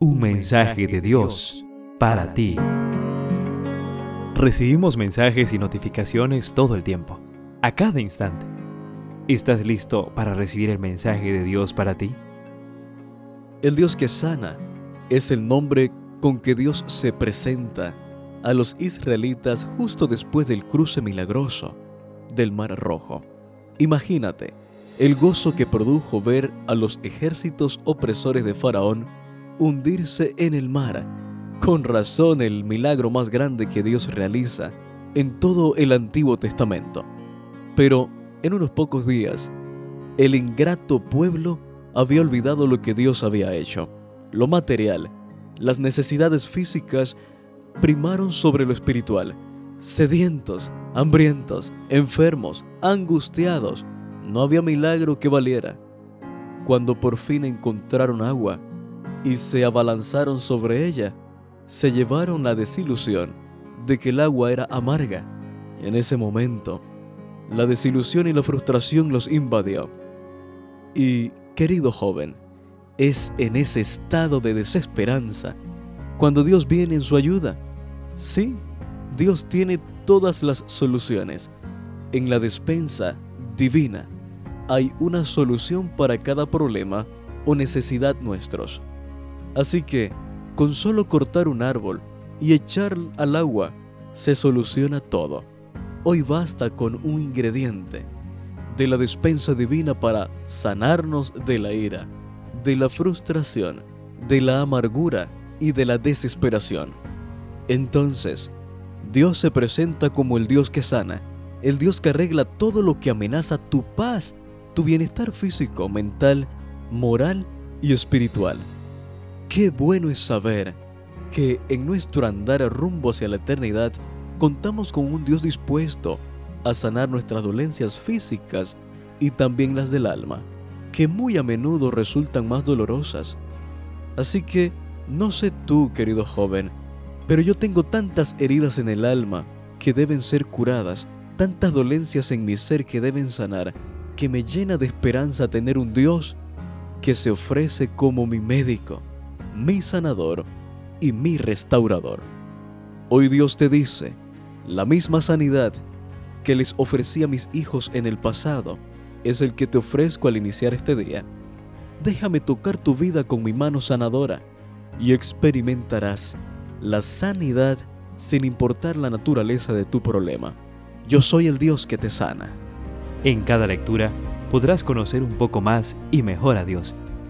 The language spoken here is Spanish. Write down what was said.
Un mensaje de Dios para ti. Recibimos mensajes y notificaciones todo el tiempo, a cada instante. ¿Estás listo para recibir el mensaje de Dios para ti? El Dios que sana es el nombre con que Dios se presenta a los israelitas justo después del cruce milagroso del Mar Rojo. Imagínate el gozo que produjo ver a los ejércitos opresores de Faraón hundirse en el mar. Con razón el milagro más grande que Dios realiza en todo el Antiguo Testamento. Pero en unos pocos días, el ingrato pueblo había olvidado lo que Dios había hecho. Lo material, las necesidades físicas primaron sobre lo espiritual. Sedientos, hambrientos, enfermos, angustiados, no había milagro que valiera. Cuando por fin encontraron agua, y se abalanzaron sobre ella, se llevaron la desilusión de que el agua era amarga. En ese momento, la desilusión y la frustración los invadió. Y, querido joven, es en ese estado de desesperanza cuando Dios viene en su ayuda. Sí, Dios tiene todas las soluciones. En la despensa divina hay una solución para cada problema o necesidad nuestros. Así que, con solo cortar un árbol y echar al agua, se soluciona todo. Hoy basta con un ingrediente de la despensa divina para sanarnos de la ira, de la frustración, de la amargura y de la desesperación. Entonces, Dios se presenta como el Dios que sana, el Dios que arregla todo lo que amenaza tu paz, tu bienestar físico, mental, moral y espiritual. Qué bueno es saber que en nuestro andar rumbo hacia la eternidad contamos con un Dios dispuesto a sanar nuestras dolencias físicas y también las del alma, que muy a menudo resultan más dolorosas. Así que, no sé tú, querido joven, pero yo tengo tantas heridas en el alma que deben ser curadas, tantas dolencias en mi ser que deben sanar, que me llena de esperanza tener un Dios que se ofrece como mi médico mi sanador y mi restaurador. Hoy Dios te dice, la misma sanidad que les ofrecí a mis hijos en el pasado es el que te ofrezco al iniciar este día. Déjame tocar tu vida con mi mano sanadora y experimentarás la sanidad sin importar la naturaleza de tu problema. Yo soy el Dios que te sana. En cada lectura podrás conocer un poco más y mejor a Dios